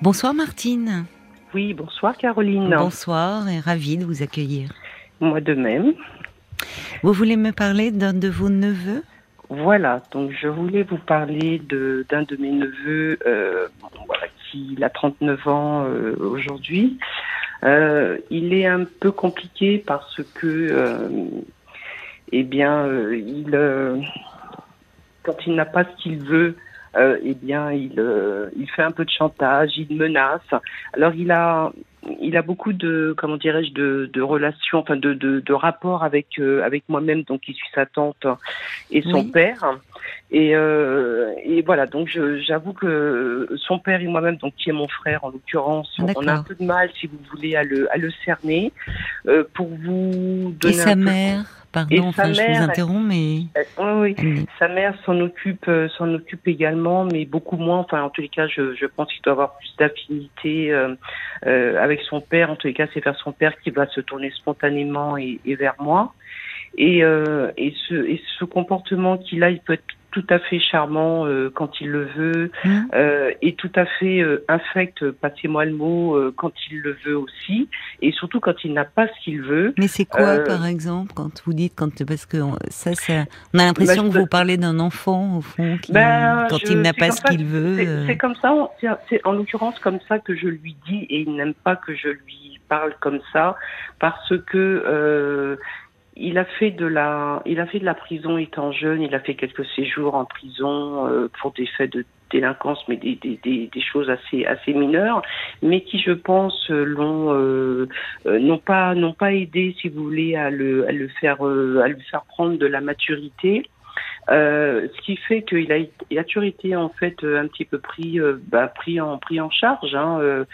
Bonsoir Martine. Oui, bonsoir Caroline. Bonsoir et ravie de vous accueillir. Moi de même. Vous voulez me parler d'un de vos neveux? Voilà, donc je voulais vous parler de d'un de mes neveux euh, voilà, qui a 39 ans euh, aujourd'hui. Euh, il est un peu compliqué parce que, eh bien, il, quand il n'a pas ce qu'il veut, euh, eh bien, il, euh, il fait un peu de chantage, il menace. Alors, il a, il a beaucoup de, comment dirais-je, de, de relations, enfin, de, de, de rapports avec, euh, avec moi-même, donc qui suis sa tante et son Oui. père. Et, euh, et voilà, donc j'avoue que son père et moi-même, donc qui est mon frère en l'occurrence, on a un peu de mal, si vous voulez, à le, à le cerner. Euh, pour vous Et donner sa un peu- mère? Pardon, enfin, sa je mère, vous interromps, mais Euh, oui, oui. Sa mère s'en occupe, euh, s'en occupe également, mais beaucoup moins. Enfin, en tous les cas, je, je pense qu'il doit avoir plus d'affinité euh, euh, avec son père. En tous les cas, c'est vers son père qui va se tourner spontanément et, et vers moi. Et, euh, et, ce, et ce comportement qu'il a, il peut être tout à fait charmant euh, quand il le veut, Hmm euh, et tout à fait euh, infect, passez-moi le mot, euh, quand il le veut aussi, et surtout quand il n'a pas ce qu'il veut. Mais c'est quoi, Euh, par exemple, quand vous dites quand parce que on- ça, ça on a l'impression Bah, que vous parlez d'un enfant au fond qui, Ben, quand je- il n'a pas ce qu'il veut. C'est euh, comme ça, c'est- c'est en l'occurrence comme ça que je lui dis et il n'aime pas que je lui parle comme ça parce que euh, il a fait de la, il a fait de la prison étant jeune, il a fait quelques séjours en prison euh, pour des faits de délinquance, mais des, des, des, choses assez assez mineures, mais qui, je pense, euh, l'ont euh, euh, n'ont pas n'ont pas aidé, si vous voulez, à le à le faire euh, à lui faire prendre de la maturité. Euh, ce qui fait qu'il a, il a toujours été en fait un petit peu pris, bah, pris en pris en charge. Hein, euh,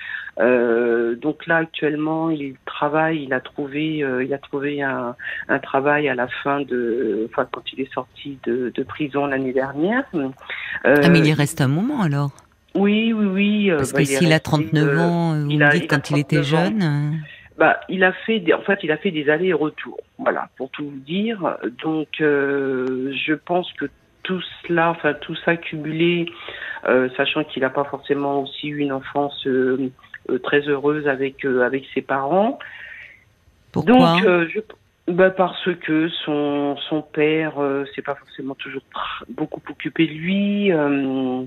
euh, donc là actuellement, il travaille, il a trouvé, euh, il a trouvé un, un travail à la fin de, enfin quand il est sorti de, de prison l'année dernière. Euh, Ah, mais il y reste un moment alors. oui, oui, oui. euh, Parce bah, que s'il a resté, 39 euh, ans, vous il me a- dites il quand il était 39 ans. jeune. bah, il a fait des, en fait, il a fait des allers et retours. Voilà, pour tout vous dire. Donc, euh, je pense que tout cela, enfin tout ça cumulé, euh, sachant qu'il n'a pas forcément aussi eu une enfance euh, très heureuse avec euh, avec ses parents. Pourquoi Donc, euh, je, bah parce que son son père euh, s'est pas forcément toujours beaucoup occupé de lui. euh,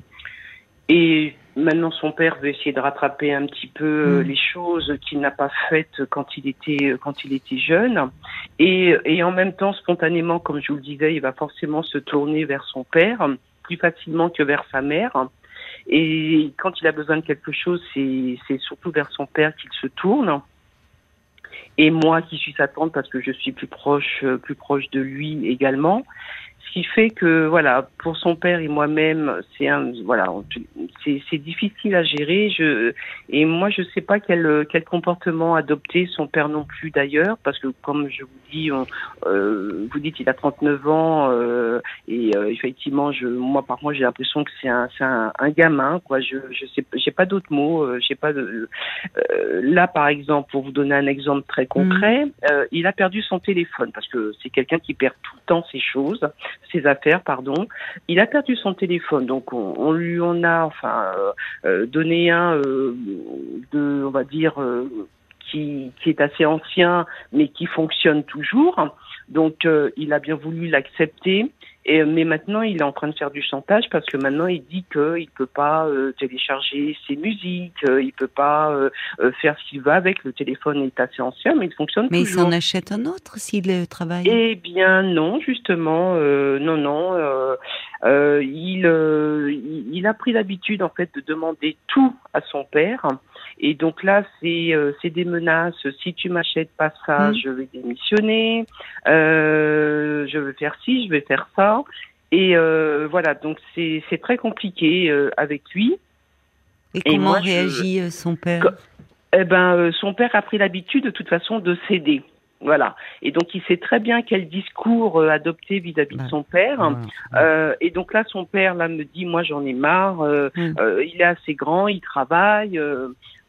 et maintenant, son père veut essayer de rattraper un petit peu euh, Mm. les choses qu'il n'a pas faites quand il était quand il était jeune. Et, et en même temps, spontanément, comme je vous le disais, il va forcément se tourner vers son père plus facilement que vers sa mère. Et quand il a besoin de quelque chose, c'est surtout vers son père qu'il se tourne. Et moi, qui suis sa tante, parce que je suis plus proche, euh, plus proche de lui également. Ce qui fait que voilà, pour son père et moi-même, c'est un voilà, c'est difficile à gérer. Je et moi, je sais pas quel quel comportement adopter. Son père non plus d'ailleurs, parce que comme je vous dis, on, euh, vous dites il a 39 ans euh, et euh, effectivement, je moi par contre j'ai l'impression que c'est un c'est un, un gamin quoi. Je je sais j'ai pas d'autres mots. euh, j'ai pas de euh, là par exemple pour vous donner un exemple très concret, euh, il a perdu son téléphone parce que c'est quelqu'un qui perd tout ses choses ses affaires, pardon. Il a perdu son téléphone, donc on, on lui en a enfin euh, euh, donné un euh, de, on va dire, euh, qui, qui est assez ancien, mais qui fonctionne toujours. Donc euh, il a bien voulu l'accepter. Et, mais maintenant, il est en train de faire du chantage parce que maintenant, il dit qu'il peut pas euh, télécharger ses musiques, euh, il peut pas euh, euh, faire ce qu'il veut avec. Le téléphone est assez ancien, mais il fonctionne Mais il toujours. s'en achète un autre s'il euh, travaille. Eh bien non, justement, euh, non, non. euh, euh, il, euh, il, il a pris l'habitude en fait de demander tout à son père, et donc là c'est euh, c'est des menaces. Si tu m'achètes pas ça, Mm. je vais démissionner. Euh, je vais faire ci, je vais faire ça. Et euh, voilà, donc c'est c'est très compliqué euh, avec lui. Et et comment moi, réagit euh, son père Eh ben, euh, son père a pris l'habitude de toute façon de céder. Voilà. Et donc, il sait très bien quel discours euh, adopter vis-à-vis de son père. Euh, et donc là, son père là me dit, moi, j'en ai marre. euh, Mm. euh, il est assez grand, il travaille.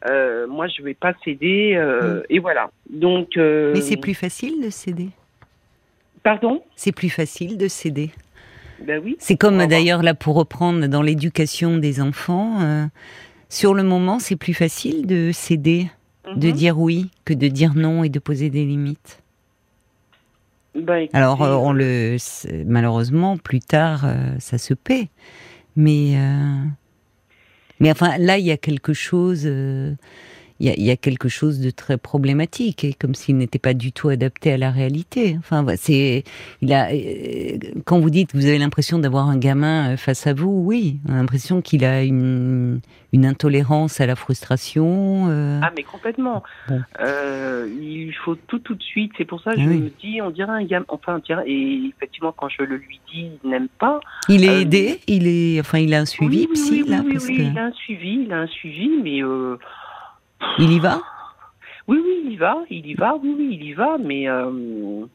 Euh, moi, je vais pas céder. euh, Et voilà. Donc. euh, Mais c'est plus facile de céder? Pardon? C'est plus facile de céder. Ben oui. C'est comme d'ailleurs là pour reprendre dans l'éducation des enfants. Sur le moment, c'est plus facile de céder, de Mhm. dire oui, que de dire non et de poser des limites? Bah, écoutez, Alors, on le, c'est- malheureusement, plus tard, ça se paie. Mais, mais enfin, là, il y a quelque chose, euh, il y, a, il y a quelque chose de très problématique, et comme s'il n'était pas du tout adapté à la réalité. Enfin, c'est, il a, euh, quand vous dites que vous avez l'impression d'avoir un gamin euh, face à vous, oui, on a l'impression qu'il a une, une intolérance à la frustration. euh, Ah mais complètement. Bon. Euh, il faut tout tout de suite. C'est pour ça que je Oui. me dis, on dirait un gamin. Enfin, on dirait- et effectivement, quand je le lui dis, il n'aime pas. il est euh, aidé, il est, enfin, il a un suivi oui, psy oui, là, parce oui, que il a un suivi, il a un suivi, mais il y va? oui, oui, il y va, il y va, oui, oui, il y va, mais euh,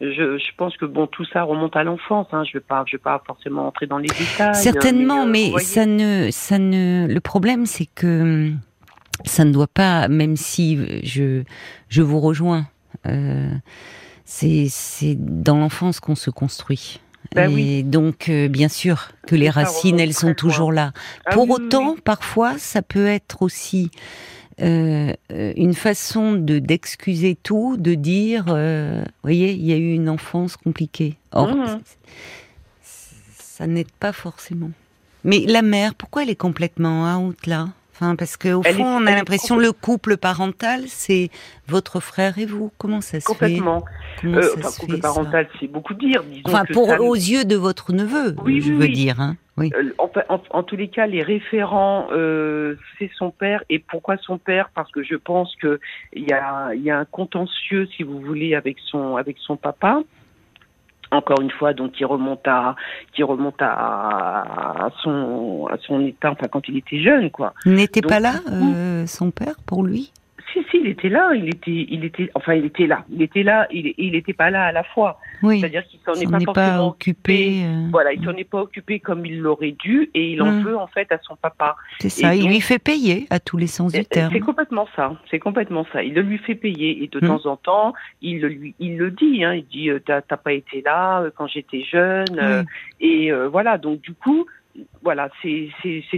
je, je pense que bon, tout ça remonte à l'enfance. Hein, je vais pas, je vais pas forcément entrer dans les détails. Certainement, euh, mais, voyez. ça ne, ça ne. Le problème, c'est que hum, ça ne doit pas, même si je, je vous rejoins. euh, c'est, dans l'enfance qu'on se construit. Ben et oui. donc, euh, bien sûr, que les racines, elles sont toujours là. Ah Pour oui, autant, oui. parfois, ça peut être aussi euh, euh, une façon de d'excuser tout, de dire, euh, voyez, il y a eu une enfance compliquée. Or, Mhm. ça n'aide pas forcément. Mais la mère, pourquoi elle est complètement out là? Enfin, parce qu'au fond, est- on a l'impression le couple parental, c'est votre frère et vous. Comment ça se complètement. fait Euh, ça enfin, se couple fait, parental, c'est beaucoup dire. Disons Enfin, que pour ça- aux yeux de votre neveu, Oui, je oui, veux oui. dire. Hein. Oui. Euh, en, fait- en- en tous les cas, les référents, euh, c'est son père. Et pourquoi son père? Parce que je pense que il y a, y a un contentieux, si vous voulez, avec son avec son papa. Encore une fois, donc qui remonte à qui remonte à, à son à son état, enfin quand il était jeune, quoi. N'était pas là, euh, son père, pour lui? Si, si, il était là, il était, il était, enfin, il était là, il était là, il, il était pas là à la fois. Oui. C'est-à-dire qu'il s'en est pas occupé. euh, Voilà, il s'en est pas occupé comme il l'aurait dû, et il en Mm. veut en fait à son papa. C'est ça. et Il donc- lui fait payer à tous les sens du terme. C'est complètement ça. C'est complètement ça. Il le lui fait payer et de Hmm. temps en temps, il le lui, il le dit. Hein, il dit euh, t'as pas été là euh, quand j'étais jeune et euh, voilà. Donc du coup, voilà, c'est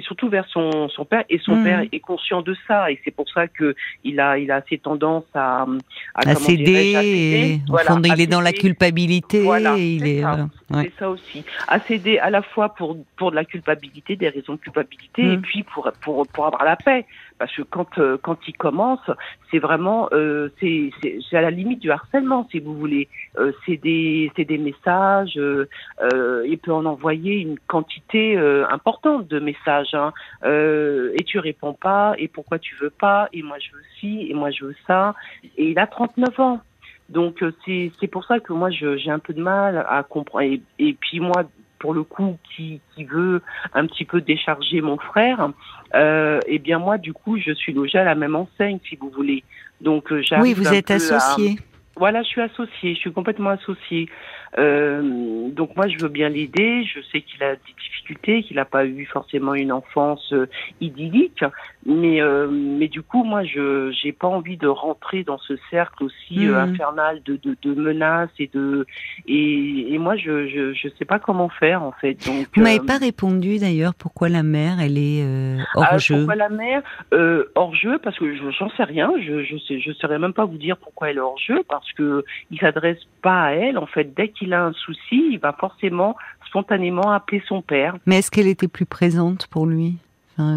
surtout vers son son père et son Hmm. père est conscient de ça et c'est pour ça que il a il a assez tendance à à, à céder, à céder. Voilà, fond, il à est dans la culpabilité, Voilà, et il c'est est, ça. voilà. Ouais. C'est ça aussi. À céder à la fois pour pour de la culpabilité, des raisons de culpabilité, Mm. et puis pour pour pour avoir la paix. Parce que quand euh, quand il commence, c'est vraiment euh, c'est à la limite du harcèlement, si vous voulez. Euh, c'est des c'est des messages. Il peut en envoyer une quantité importante de messages. Hein. Et tu réponds pas. Et pourquoi tu veux pas Et moi je veux ci. Et moi je veux ça. Et il a 39 ans. Donc c'est pour ça que moi j'ai un peu de mal à comprendre. Et puis moi, pour le coup, qui, qui veut un petit peu décharger mon frère, euh, eh bien moi du coup je suis logée à la même enseigne, si vous voulez. Donc euh, j'arrive Oui, vous êtes à- associé. voilà, je suis associée, je suis complètement associée. Euh, donc moi, je veux bien l'aider. Je sais qu'il a des difficultés, qu'il n'a pas eu forcément une enfance euh, idyllique, mais euh, mais du coup, moi, je j'ai pas envie de rentrer dans ce cercle aussi euh, Mhm. infernal de, de, de menaces et de et, et moi, je, je je sais pas comment faire en fait. Donc Vous m'avez pas répondu d'ailleurs pourquoi la mère, elle est euh, hors ah, jeu. Pourquoi la mère euh, hors jeu? Parce que je- j'en sais rien. Je je sais je saurais même pas vous dire pourquoi elle est hors jeu parce que il s'adresse pas à elle. En fait, dès qu'il a un souci, il va forcément spontanément appeler son père. Mais est-ce qu'elle était plus présente pour lui? Enfin,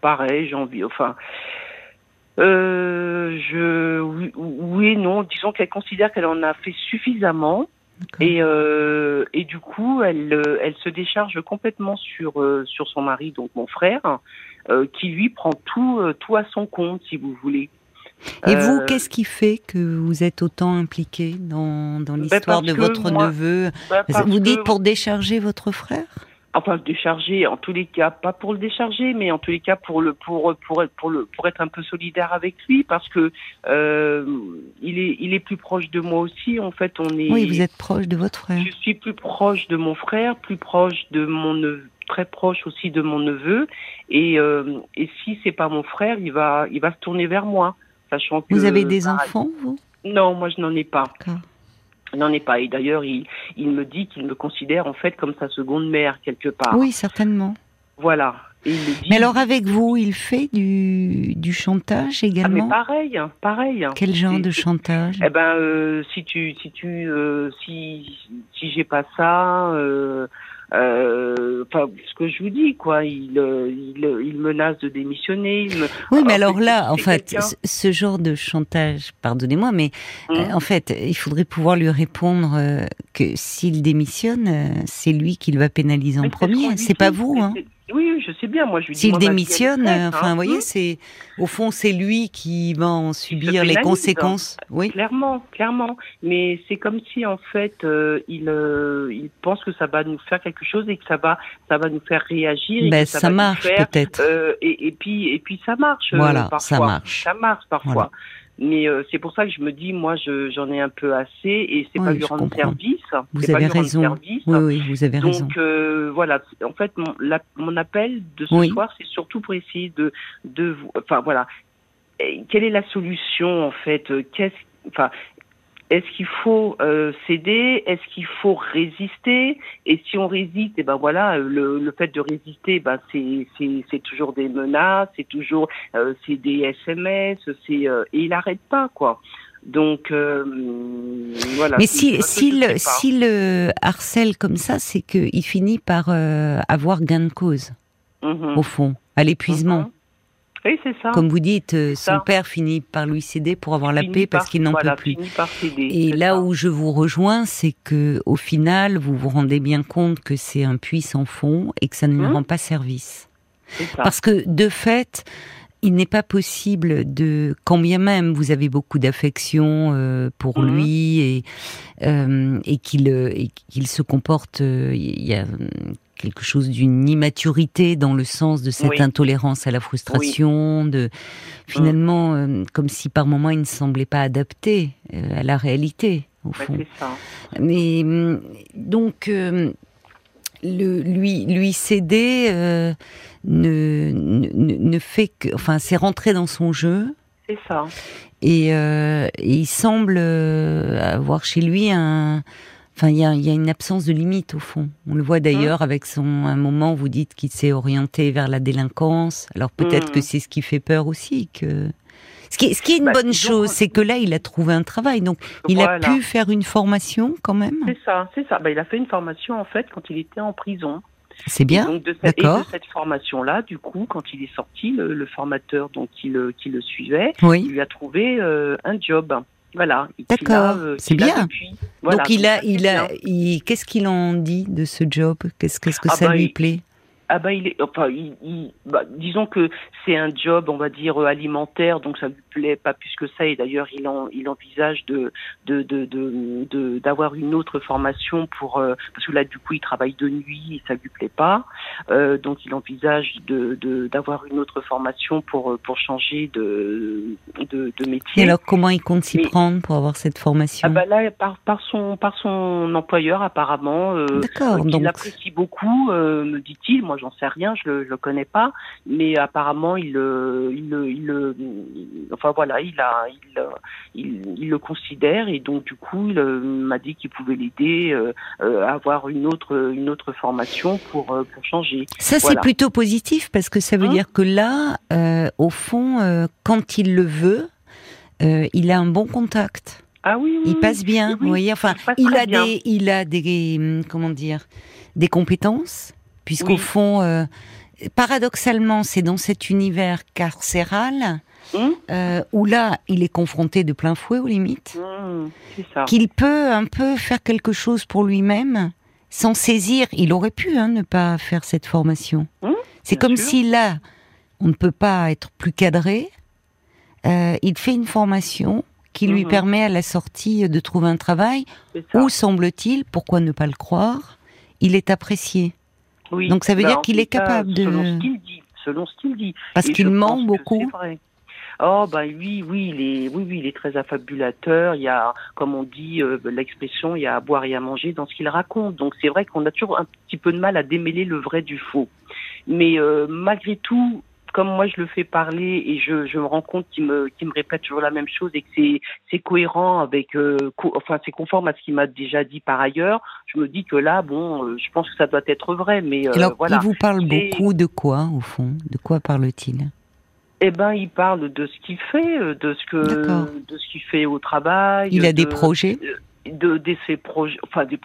Pareil, j'ai envie. Enfin. Euh, je oui, oui et non. Disons qu'elle considère qu'elle en a fait suffisamment et euh, et du coup elle euh, elle se décharge complètement sur euh, sur son mari donc mon frère euh, qui lui prend tout tout à son compte si vous voulez. Et vous, Euh, qu'est-ce qui fait que vous êtes autant impliqué dans, dans Ben, l'histoire de votre moi- neveu parce Vous dites que- pour décharger votre frère? Enfin décharger en tous les cas pas pour le décharger mais en tous les cas pour le pour pour être pour le pour être un peu solidaire avec lui parce que euh, il est il est plus proche de moi aussi en fait on est Oui, vous êtes proche de votre frère. je suis plus proche de mon frère plus proche de mon neveu très proche aussi de mon neveu et euh, et si c'est pas mon frère il va il va se tourner vers moi sachant que Vous avez des pareil. enfants, vous? Non moi je n'en ai pas. N'en ai pas. Et d'ailleurs il il me dit qu'il me considère en fait comme sa seconde mère quelque part. Oui, certainement. voilà. Mais alors avec vous, il fait du, du chantage également ah, mais pareil, pareil. Quel genre de chantage? Eh ben, euh, si tu, si tu, euh, si, si j'ai pas ça, euh, enfin, ce que je vous dis, quoi, il, euh, il, il menace de démissionner. Oui, mais alors, là, en fait, ce genre de chantage, pardonnez-moi, mais hum. euh, en fait, il faudrait pouvoir lui répondre que s'il démissionne, c'est lui qui le va pénaliser en premier, c'est pas vous, hein oui, je sais bien. Moi, je lui S'il démissionne, hein. enfin, vous voyez, c'est au fond, c'est lui qui va en subir les conséquences. Oui, clairement, clairement. Mais c'est comme si, en fait, euh, il, euh, il pense que ça va nous faire quelque chose et que ça va, ça va nous faire réagir. ben, ça, marche peut-être. Euh, et, et, puis, et puis, ça marche. Voilà, parfois. ça marche. Ça marche parfois. Mais euh, c'est pour ça que je me dis, moi, j'en ai un peu assez et c'est pas lui rendre service. Vous avez raison. Oui, oui, vous avez Donc, raison. Donc euh, voilà, en fait, mon, la, mon appel de ce soir, c'est surtout pour essayer de, de, enfin voilà, quelle est la solution en fait? Qu'est-ce, enfin, est-ce qu'il faut euh, céder? Est-ce qu'il faut résister? Et si on résiste, et eh ben voilà, le, le fait de résister, ben c'est c'est toujours des menaces, c'est toujours euh, c'est des SMS, c'est euh, et il arrête pas quoi. Donc euh, voilà. Mais si si le si le harcèle comme ça, c'est qu'il finit par avoir gain de cause mm-hmm. au fond, à l'épuisement. Mm-hmm. Comme vous dites, euh, son père finit par lui céder pour avoir la paix parce qu'il n'en peut plus. Et là où je vous rejoins, c'est que au final, vous vous rendez bien compte que c'est un puits sans fond et que ça ne lui hum. rend pas service. Parce que de fait, il n'est pas possible de, quand bien même vous avez beaucoup d'affection euh, pour hum. lui et, euh, et qu'il se comporte, il y a quelque chose d'une immaturité dans le sens de cette intolérance à la frustration, de finalement euh, comme si par moments il ne semblait pas adapté euh, à la réalité au fond. Mais donc euh, le, lui lui céder ne, ne, ne fait que enfin c'est rentrer dans son jeu. C'est ça. Et, et, il semble avoir chez lui un Enfin, il y a, y a, une absence de limite au fond. On le voit d'ailleurs mmh. avec son un moment. Vous dites qu'il s'est orienté vers la délinquance. Alors peut-être que mmh. c'est ce qui fait peur aussi. Que ce qui, ce qui est une bah, bonne chose, c'est que là, il a trouvé un travail. Donc, il a pu faire une formation quand même. C'est ça, c'est ça. Bah, il a fait une formation en fait quand il était en prison. C'est bien. Et de cette, cette formation-là, du coup, quand il est sorti, le, formateur donc qui le, qui le suivait, il lui a trouvé euh, un job. Voilà. D'accord, euh, c'est bien. Donc il a, il a, qu'est-ce qu'il en dit de ce job? Qu'est-ce que ah ça bah, lui plaît? Ah bah il est, enfin, il, bah, disons que c'est un job, on va dire alimentaire, donc ça lui plaît pas plus que ça. Et d'ailleurs, il en, il envisage de, de, de, de, d'avoir une autre formation pour, euh, parce que là, du coup, il travaille de nuit et ça lui plaît pas. Euh, donc, il envisage de, de, d'avoir une autre formation pour, pour changer de, de, de métier. Et alors, comment il compte s'y prendre pour avoir cette formation? Ah bah là, par, par son, par son employeur apparemment. Euh, D'accord. donc, il apprécie beaucoup, euh, me dit-il. Moi j'en sais rien, je le, le connais pas, mais apparemment il, il, il, enfin voilà, il a, il, il, le considère et donc du coup il m'a dit qu'il pouvait l'aider euh, à avoir une autre, une autre formation pour, euh, pour changer. Ça c'est plutôt positif parce que ça veut hein dire que là, euh, au fond, quand il le veut, il a un bon contact. Ah oui, il passe bien, vous voyez. Enfin, il, a des, il a des, hum, comment dire, des compétences puisqu'au fond, euh, paradoxalement, c'est dans cet univers carcéral hum euh, où là, il est confronté de plein fouet aux limites, hum, qu'il peut un peu faire quelque chose pour lui-même sans saisir. Il aurait pu hein, ne pas faire cette formation. Hum, c'est comme si là, on ne peut pas être plus cadré. Euh, il fait une formation qui lui permet à la sortie de trouver un travail où, semble-t-il, pourquoi ne pas le croire, il est apprécié. Donc ça veut bah, dire qu'il est capable de. Selon ce qu'il dit. Selon ce qu'il dit. Parce qu'il ment beaucoup. Oh bah oui, oui, il est, oui, oui, il est très affabulateur. Il y a, comme on dit euh, l'expression, il y a à boire et à manger dans ce qu'il raconte. Donc c'est vrai qu'on a toujours un petit peu de mal à démêler le vrai du faux. Mais euh, malgré tout, comme moi je le fais parler et je, je me rends compte qu'il me, qu'il me répète toujours la même chose et que c'est, c'est cohérent avec, euh, enfin c'est conforme à ce qu'il m'a déjà dit par ailleurs, je me dis que là, bon, euh, je pense que ça doit être vrai. Mais Alors, voilà. il vous parle beaucoup de quoi au fond? De quoi parle-t-il? Eh ben, il parle de ce qu'il fait, de ce que, de ce qu'il fait au travail. Il a des projets? De, de ses projets, enfin des,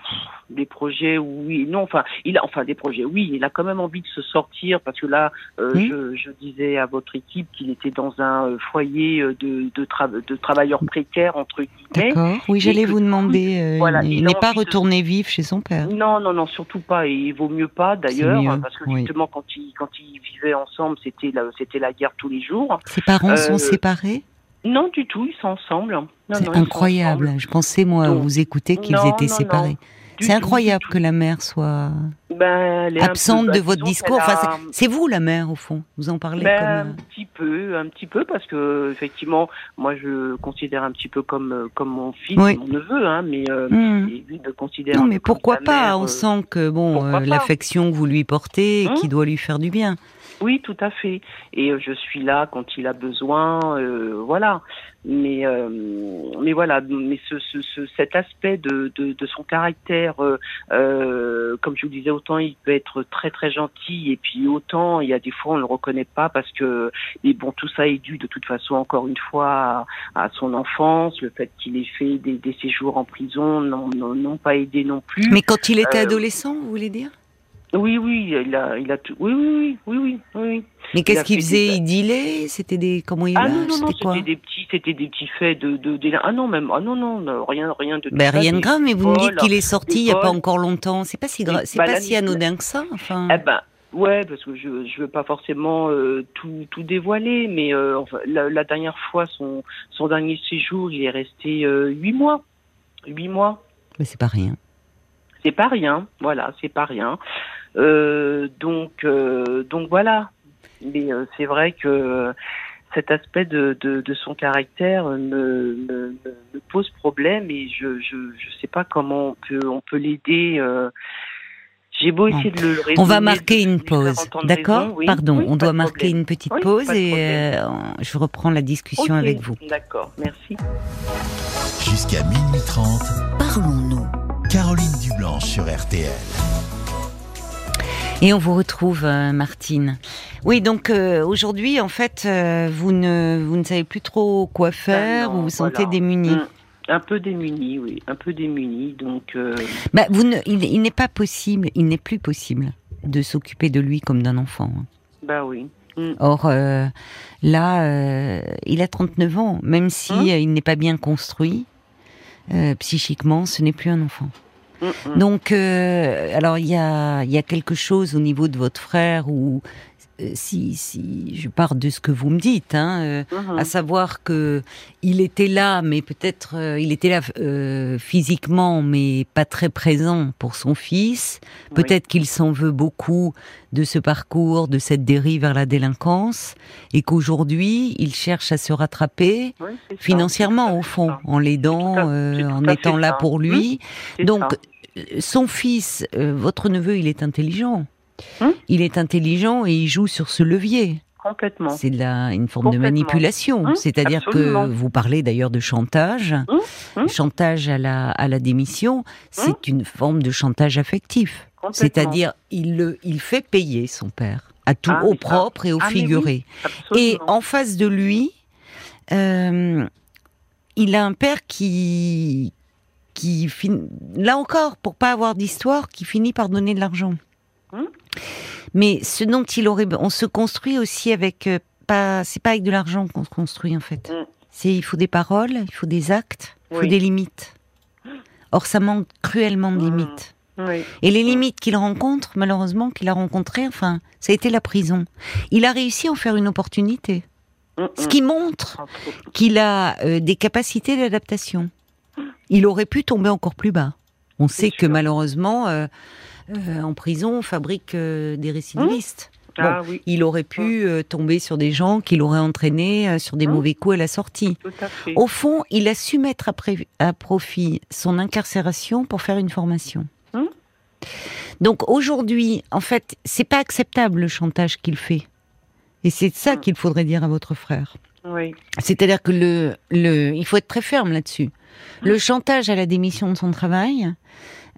des projets, oui, non, enfin, il a, enfin des projets, oui, il a quand même envie de se sortir parce que là, euh, je, je, disais à votre équipe qu'il était dans un euh, foyer euh, de travailleurs précaires entre guillemets. D'accord. Oui, j'allais vous demander. voilà, il n'est pas retourné vivre chez son père. Non, non, non, surtout pas. Et il vaut mieux pas d'ailleurs, parce que justement quand ils quand ils vivaient ensemble, c'était la c'était la guerre tous les jours. Ses parents sont séparés? Non, du tout, ils sont ensemble. C'est incroyable. Je pensais, moi, vous écouter qu'ils étaient séparés. C'est incroyable que la mère soit ben, absente de votre discours. Enfin, c'est vous la mère au fond. Vous en parlez ben, comme un euh, petit peu, un petit peu, parce que effectivement, moi je considère un petit peu comme euh, comme mon fils, mon neveu, hein, mais euh, hmm. lui considère. Non, mais pourquoi pas? On sent que bon, l'affection que vous lui portez, qui doit lui faire du bien. Oui, tout à fait. Et euh, je suis là quand il a besoin, euh, voilà. Mais euh, mais voilà, mais ce, ce, cet aspect de, de, de son caractère, euh, comme je vous disais, autant il peut être très très gentil et puis autant il y a des fois on le reconnaît pas parce que mais bon tout ça est dû de toute façon encore une fois à, son enfance, le fait qu'il ait fait des, des séjours en prison n'ont pas aidé non plus. Mais quand il était adolescent, vous voulez dire? Oui, oui, il a, il a tout. Oui, oui, oui, oui, oui. Mais qu'est-ce qu'il faisait? Il dealait? C'était des comment il Ah non, non, non, c'était des petits, c'était des petits faits de, de, ah non même, ah non, non, rien, rien de. Ben rien de grave, mais vous me dites qu'il est sorti il y a pas encore longtemps. C'est pas si grave, c'est pas si anodin que ça, enfin. Eh ben. Ouais, parce que je je veux pas forcément euh, tout tout dévoiler, mais euh, enfin, la, la, dernière fois son son dernier séjour, il est resté euh, huit mois, huit mois. Mais c'est pas rien. C'est pas rien, voilà, c'est pas rien. Euh, donc, euh, donc voilà. Mais euh, c'est vrai que cet aspect de, de, de son caractère me, me, me, pose problème et je je je sais pas comment on peut on peut l'aider. Euh, j'ai beau essayer de le On va marquer une pause, d'accord Pardon, on doit marquer une petite pause et euh, je reprends la discussion avec vous. D'accord, merci. Jusqu'à minuit 30, parlons-nous. Caroline Dublanche sur RTL. Et on vous retrouve, euh, Martine. Oui, donc euh, aujourd'hui, en fait, euh, vous, ne, vous ne savez plus trop quoi faire, ah vous vous sentez démuni. Hum, un peu démuni, oui, un peu démuni. Donc, bah, vous ne, il, n'est pas possible, il n'est plus possible de s'occuper de lui comme d'un enfant. Hein. Bah oui. Hum. Or, là, il a 39 ans, même si hum. il n'est pas bien construit, psychiquement, ce n'est plus un enfant. Donc, euh, alors il y a, y quelque chose au niveau de votre frère où si, si je pars de ce que vous me dites, hein, euh, mhm. à savoir que il était là, mais peut-être euh, il était là physiquement, mais pas très présent pour son fils. Peut-être qu'il s'en veut beaucoup de ce parcours, de cette dérive vers la délinquance, et qu'aujourd'hui il cherche à se rattraper financièrement au fond, en l'aidant, en étant là pour lui. Donc son fils, votre neveu, il est intelligent. Hum il est intelligent et il joue sur ce levier. Complètement. C'est une forme de manipulation. Hum C'est-à-dire que vous parlez d'ailleurs de chantage. Hum chantage à la, à la démission, c'est une forme de chantage affectif. C'est-à-dire, il, le, il fait payer son père, à tout, ah, au propre et au ah, figuré. et en face de lui, euh, il a un père qui, qui là encore, pour pas avoir d'histoire, qui finit par donner de l'argent. Mais ce dont il aurait, on se construit aussi avec euh, pas, c'est pas avec de l'argent qu'on se construit en fait. Mm. C'est, il faut des paroles, il faut des actes, il faut des limites. Or, ça manque cruellement de mm. limites. Et les limites qu'il rencontre, malheureusement, qu'il a rencontrées, enfin, ça a été la prison. Il a réussi à en faire une opportunité. Mm, Ce qui montre qu'il a euh, des capacités d'adaptation. Il aurait pu tomber encore plus bas. On sait que malheureusement, euh, euh, en prison on fabrique euh, des récidivistes. Mmh. Ah il aurait pu mmh. euh, tomber sur des gens qui l'auraient entraîné sur des mmh. mauvais coups à la sortie. Au fond, il a su mettre à, profit son incarcération pour faire une formation. Donc aujourd'hui, en fait, c'est pas acceptable le chantage qu'il fait. Et c'est ça qu'il faudrait dire à votre frère. Oui. C'est-à-dire que le, le, il faut être très ferme là-dessus. Le chantage à la démission de son travail,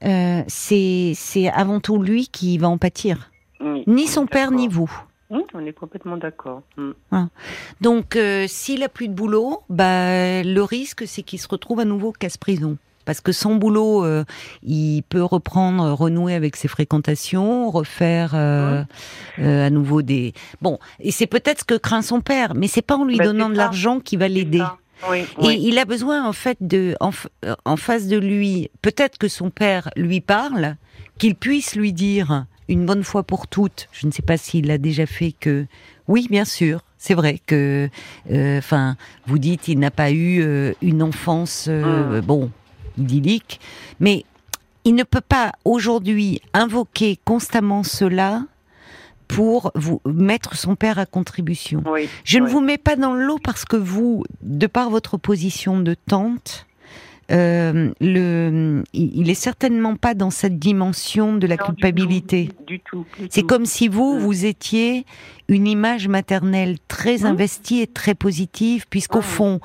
euh, c'est c'est avant tout lui qui va en pâtir. oui, Ni on son père ni vous. On est complètement d'accord. Hum. Donc, euh, s'il a plus de boulot, bah, le risque, c'est qu'il se retrouve à nouveau casse-prison. Parce que sans boulot, euh, il peut reprendre, renouer avec ses fréquentations, refaire euh, euh, à nouveau des. Bon, et c'est peut-être ce que craint son père, mais c'est pas en lui Bah, donnant de l'argent qui va l'aider. Oui, Et oui. il a besoin en fait de, en, euh, en face de lui, peut-être que son père lui parle, qu'il puisse lui dire une bonne fois pour toutes. Je ne sais pas s'il l'a déjà fait que, oui, bien sûr, c'est vrai que, euh, enfin, vous dites il n'a pas eu euh, une enfance, euh, bon, idyllique, mais il ne peut pas aujourd'hui invoquer constamment cela pour vous mettre son père à contribution. Oui, Je ne vous mets pas dans le lot parce que vous, de par votre position de tante, euh, le, il est certainement pas dans cette dimension de la Non, culpabilité. Du tout. C'est comme si vous, Mm. vous étiez une image maternelle très Mm. investie et très positive, puisqu'au Mm. fond,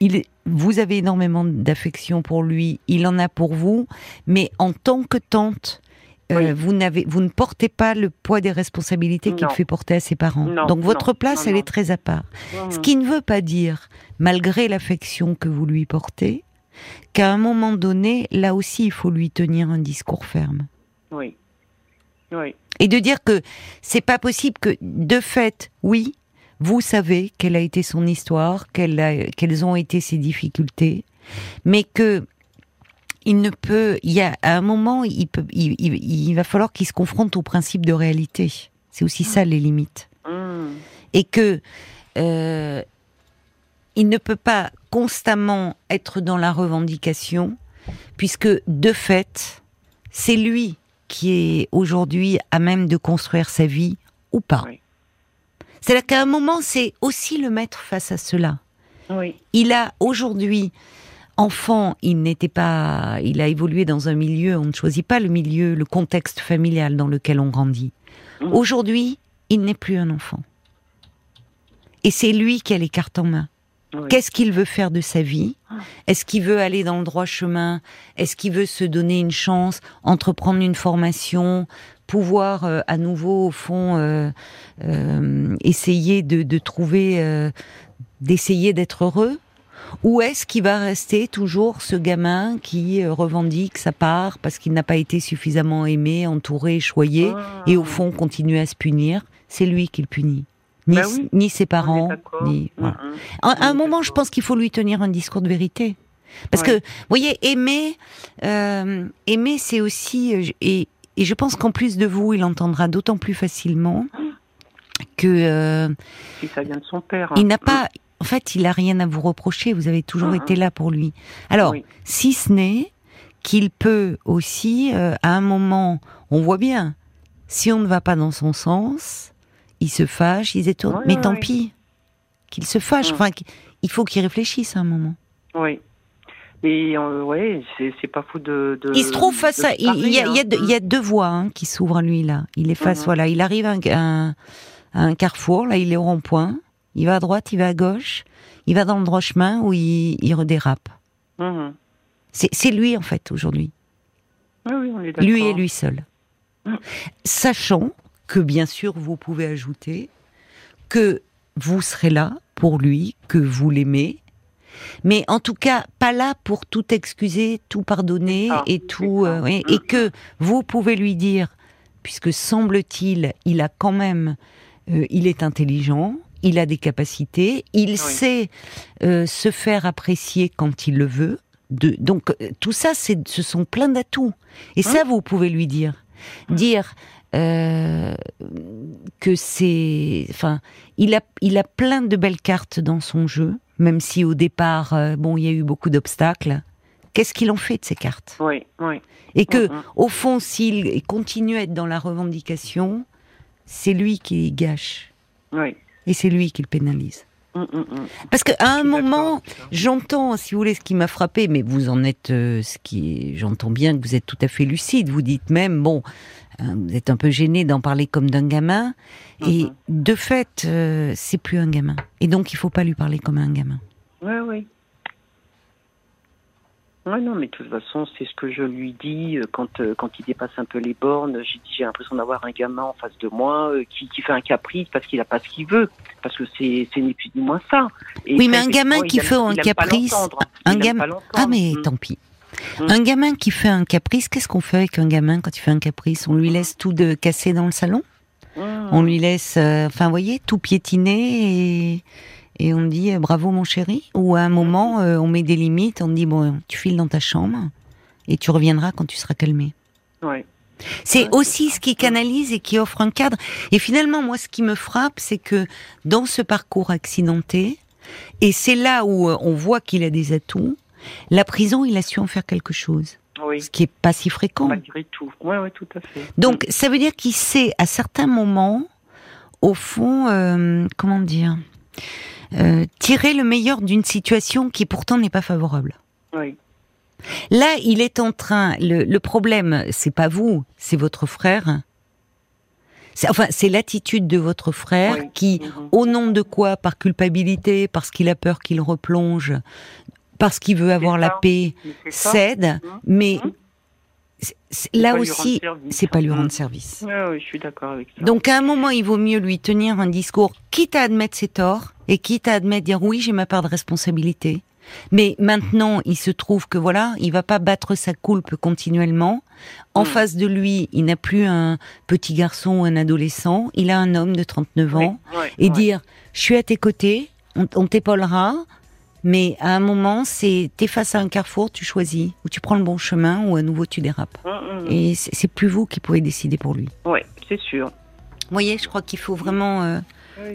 il, vous avez énormément d'affection pour lui, il en a pour vous, mais en tant que tante, euh, Oui. vous, n'avez, vous ne portez pas le poids des responsabilités qu'il fait porter à ses parents. Non, Donc votre non, place, non, elle est très à part. Ce qui ne veut pas dire, malgré l'affection que vous lui portez, qu'à un moment donné, là aussi, il faut lui tenir un discours ferme. Oui. Oui. Et de dire que c'est pas possible que, de fait, oui, vous savez quelle a été son histoire, quelles ont été ses difficultés, mais que il ne peut, il y a à un moment, il peut, il, il- il va falloir qu'il se confronte au principe de réalité. C'est aussi ça les limites Hum. et que euh, il ne peut pas constamment être dans la revendication, puisque de fait, c'est lui qui est aujourd'hui à même de construire sa vie ou pas. Oui. C'est-à-dire qu'à un moment, c'est aussi le mettre face à cela. Oui. Il a aujourd'hui, enfant, il n'était pas, il a évolué dans un milieu, on ne choisit pas le milieu, le contexte familial dans lequel on grandit. Mhm. Aujourd'hui, il n'est plus un enfant. Et c'est lui qui a les cartes en main. Oui. Qu'est-ce qu'il veut faire de sa vie? Est-ce qu'il veut aller dans le droit chemin? Est-ce qu'il veut se donner une chance, entreprendre une formation, pouvoir euh, à nouveau, au fond, euh, euh, essayer de, de trouver, euh, d'essayer d'être heureux? Ou est-ce qu'il va rester toujours ce gamin qui euh, revendique sa part parce qu'il n'a pas été suffisamment aimé, entouré, choyé, Ah. et au fond continue à se punir? C'est lui qui le punit. Ni, Bah oui, ni ses parents, ni... Voilà. hum. À, un moment, je pense qu'il faut lui tenir un discours de vérité. Parce Ouais. que, vous voyez, aimer, euh, aimer, c'est aussi, euh, et, et je pense qu'en plus de vous, il entendra d'autant plus facilement que euh, Si ça vient de son père. hein. il n'a pas, en fait, il a rien à vous reprocher. Vous avez toujours Mhm. été là pour lui. Alors, Oui. si ce n'est qu'il peut aussi, euh, à un moment, on voit bien, si on ne va pas dans son sens, il se fâche, il se détourne. Mais tant pis, qu'il se fâche. Mhm. Enfin, il faut qu'il réfléchisse à un moment. Oui. Et euh, ouais, c'est pas fou de, de. Il se trouve face à. Il il y, a, il y a parler, deux- il y a deux voies hein, qui s'ouvrent à lui là. Il est face, Mhm. voilà. Il arrive à un, à un- à un carrefour, là, il est au rond-point. Il va à droite, il va à gauche. Il va dans le droit chemin où il, il redérape. Mhm. C'est lui en fait aujourd'hui. Oui, oui, on est. Lui et lui seul. Mhm. Sachant que bien sûr vous pouvez ajouter que vous serez là pour lui, que vous l'aimez, mais en tout cas pas là pour tout excuser, tout pardonner et tout, euh, Mhm. et que vous pouvez lui dire, puisque semble-t-il, il a quand même, euh, il est intelligent, il a des capacités, il sait euh, se faire apprécier quand il le veut. De, donc euh, tout ça, c'est, ce sont plein d'atouts. Et ça, vous pouvez lui dire, dire euh, que c'est, enfin, il a, il a plein de belles cartes dans son jeu, même si au départ, euh, bon, il y a eu beaucoup d'obstacles. Qu'est-ce qu'il en fait de ces cartes? Oui, oui. Et que, au fond, s'il continue à être dans la revendication, c'est lui qui gâche Oui. Et c'est lui qui le pénalise. Mm, mm, mm. Parce qu'à un moment, j'entends, si vous voulez, ce qui m'a frappé, mais vous en êtes, euh, ce qui, j'entends bien que vous êtes tout à fait lucide. Vous dites même, bon, hein, vous êtes un peu gêné d'en parler comme d'un gamin, et Mhm. de fait, euh, c'est plus un gamin. Et donc, il faut pas lui parler comme un gamin. Ouais, oui. Ouais, non, mais de toute façon, c'est ce que je lui dis euh, quand, euh, quand il dépasse un peu les bornes. J'ai dit, j'ai l'impression d'avoir un gamin en face de moi euh, qui, qui fait un caprice parce qu'il a pas ce qu'il veut. Parce que c'est, c'est ni plus ni moins ça. Et Oui, mais un gamin qui fait un caprice, un gamin-. Ah, mais Mm. tant pis. Mm. Un gamin qui fait un caprice, qu'est-ce qu'on fait avec un gamin quand il fait un caprice? On lui laisse tout de cassé dans le salon? Mm. On lui laisse, euh, enfin, vous voyez, tout piétiner et, et on dit euh, bravo mon chéri. Ou à un moment, euh, on met des limites, on dit bon, tu files dans ta chambre et tu reviendras quand tu seras calmé. Ouais. C'est Ouais, aussi ce qui canalise et qui offre un cadre. Et finalement, moi, ce qui me frappe, c'est que dans ce parcours accidenté, et c'est là où euh, on voit qu'il a des atouts, la prison, il a su en faire quelque chose, Oui. ce qui est pas si fréquent. Malgré tout. Ouais, ouais, tout à fait. Donc, ça veut dire qu'il sait, à certains moments, au fond, euh, comment dire, euh, tirer le meilleur d'une situation qui pourtant n'est pas favorable. Oui. Là, il est en train. Le, le problème, c'est pas vous, c'est votre frère. C'est- Enfin, c'est l'attitude de votre frère Oui. qui, Mhm. au nom de quoi, par culpabilité, parce qu'il a peur qu'il replonge, parce qu'il veut avoir la paix, cède. Mhm. Mais Mhm. là aussi, c'est pas lui rendre service. Ouais, ouais, je suis d'accord avec ça. Donc à un moment, il vaut mieux lui tenir un discours, quitte à admettre ses torts, et quitte à admettre, dire oui, j'ai ma part de responsabilité. Mais maintenant, il se trouve que voilà, il va pas battre sa coulpe continuellement. En Mm. face de lui, il n'a plus un petit garçon ou un adolescent, il a un homme de 39 ans. Oui, Et dire, je suis à tes côtés, on, on t'épaulera, mais à un moment, c'est, t'es face à un carrefour, tu choisis, ou tu prends le bon chemin, ou à nouveau tu dérapes. Mm, mm. Et c'est, plus vous qui pouvez décider pour lui. Ouais, c'est sûr. Vous voyez, je crois qu'il faut vraiment... euh,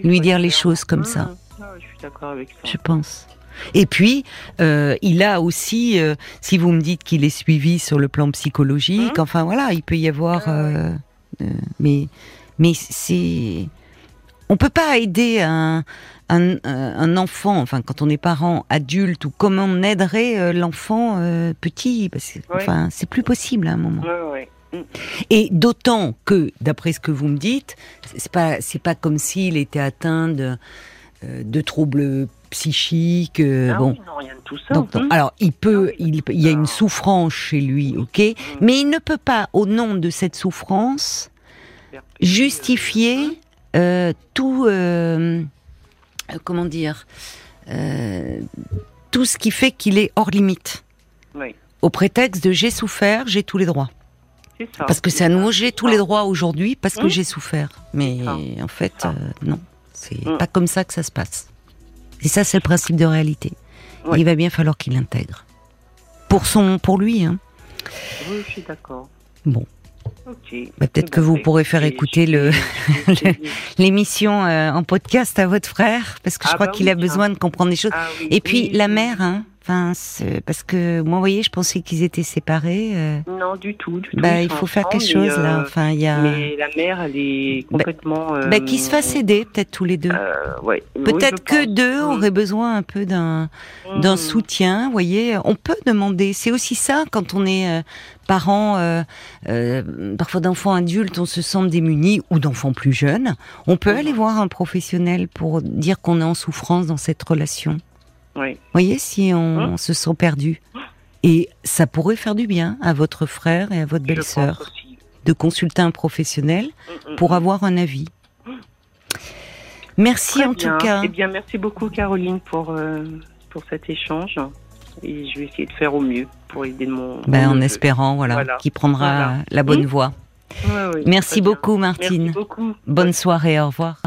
lui dire les choses comme Mm, ça. mm. Ouais, je suis d'accord avec ça. je pense. Et puis, euh, il a aussi, euh, si vous me dites qu'il est suivi sur le plan psychologique, Mhm. enfin voilà, il peut y avoir, Ah euh, mais mais c'est, on peut pas aider un, un, un enfant, enfin quand on est parent adulte ou comment on aiderait l'enfant petit, parce que Ouais. enfin c'est plus possible à un moment. Ouais, ouais. Et d'autant que, d'après ce que vous me dites, c'est pas c'est pas comme s'il était atteint de, euh, de troubles psychiques. euh, Ah bon, oui, non, rien de tout ça. donc, donc, alors il peut, Ah oui, il, il y a une souffrance chez lui, ok, mais il ne peut pas, au nom de cette souffrance, justifier euh, tout, euh, euh, comment dire, tout ce qui fait qu'il est hors limite, Oui, au prétexte de j'ai souffert, j'ai tous les droits. Ça. Parce que c'est à nouveau, j'ai tous les droits aujourd'hui parce que Mmh. j'ai souffert. Mais en fait, ça. euh, non, c'est Mmh. pas comme ça que ça se passe. Et ça, c'est le principe de réalité. Ouais. Il va bien falloir qu'il l'intègre. Pour son, pour lui. Hein. Oui, je suis d'accord. Bon. Bah, peut-être que vous pourrez faire écouter le- l'émission euh, en podcast à votre frère parce que je Ah crois bah qu'il a besoin de comprendre des choses. Ah oui, Et puis oui, la mère, hein. Enfin, c'est- parce que moi, vous voyez, je pensais qu'ils étaient séparés. euh, Non, du tout. Du tout bah, il faut faire quelque chose là. euh, Enfin, il y a. Mais la mère, elle est complètement. euh, Bah, qu'ils se fassent aider, peut-être tous les deux. euh, ouais. Peut-être que pense. deux Mm. auraient besoin un peu d'un d'un Mm. soutien. Vous voyez, on peut demander. C'est aussi ça quand on est euh, parent, euh, euh, parfois d'enfants adultes, on se sent démuni ou d'enfants plus jeunes. On peut Mhm. aller voir un professionnel pour dire qu'on est en souffrance dans cette relation. Oui. Vous voyez, si on, Hein on se sent perdu. Et ça pourrait faire du bien à votre frère et à votre belle-sœur de consulter un professionnel Mm, mm, pour mm. avoir un avis. Merci Très en bien. tout cas. Eh bien, merci beaucoup, Caroline, pour, euh, pour cet échange. Et je vais essayer de faire au mieux pour aider mon. Ben, mon en espérant, voilà, Voilà. qu'il prendra Voilà. la bonne Mmh. voie. Ouais, ouais, Merci bien. beaucoup, Martine. Merci beaucoup. Bonne soirée, au revoir.